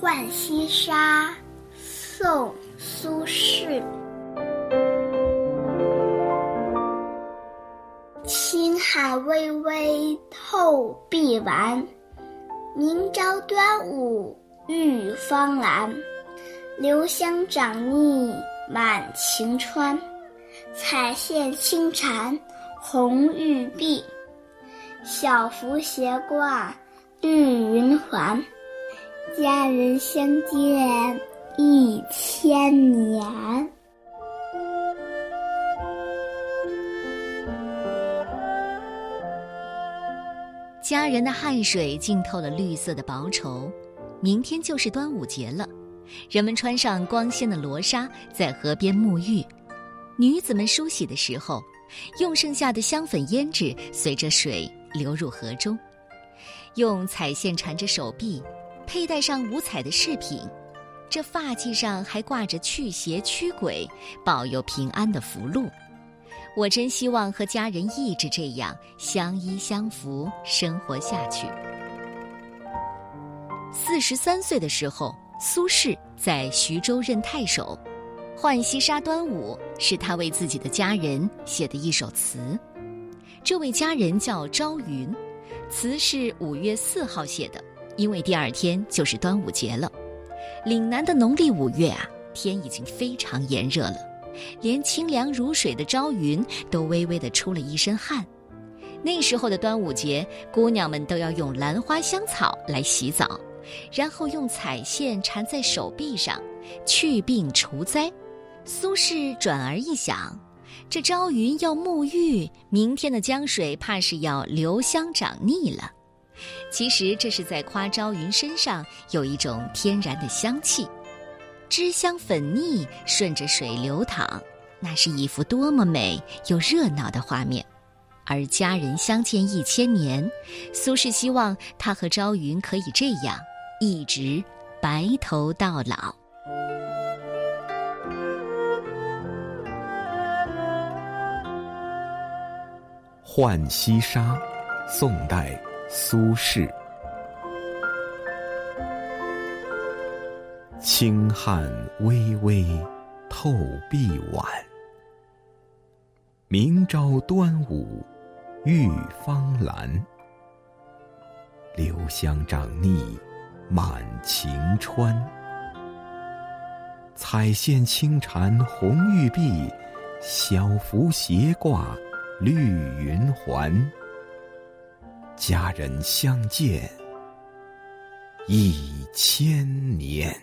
浣溪沙》宋·苏轼。青海微微透碧丸，明朝端午浴芳兰。留香长腻满晴川，彩线轻缠红玉臂。小符斜挂绿云环，佳人相见一千年。佳人的汗水浸透了绿色的薄绸，明天就是端午节了。人们穿上光鲜的罗纱，在河边沐浴。女子们梳洗的时候，用剩下的香粉胭脂随着水流入河中，用彩线缠着手臂，佩戴上五彩的饰品。这发髻上还挂着驱邪驱鬼、保佑平安的符箓。我真希望和家人一直这样相依相扶生活下去。四十三岁的时候。苏轼在徐州任太守，《浣溪沙·端午》是他为自己的家人写的一首词。这位家人叫朝云，词是五月四号写的，因为第二天就是端午节了。岭南的农历五月啊，天已经非常炎热了，连清凉如水的朝云都微微的出了一身汗。那时候的端午节，姑娘们都要用兰花香草来洗澡。然后用彩线缠在手臂上，去病除灾。苏轼转而一想，这朝云要沐浴，明天的江水怕是要留香长腻了。其实这是在夸朝云身上有一种天然的香气，脂香粉腻顺着水流淌，那是一幅多么美又热闹的画面。而佳人相见一千年，苏轼希望他和朝云可以这样。一直白头到老。《浣溪沙》，宋代，苏轼。清汉微微透碧晚，明朝端午浴芳兰。留香长腻。满晴川，彩线轻缠红玉臂，小幅斜挂绿云环。佳人相见一千年。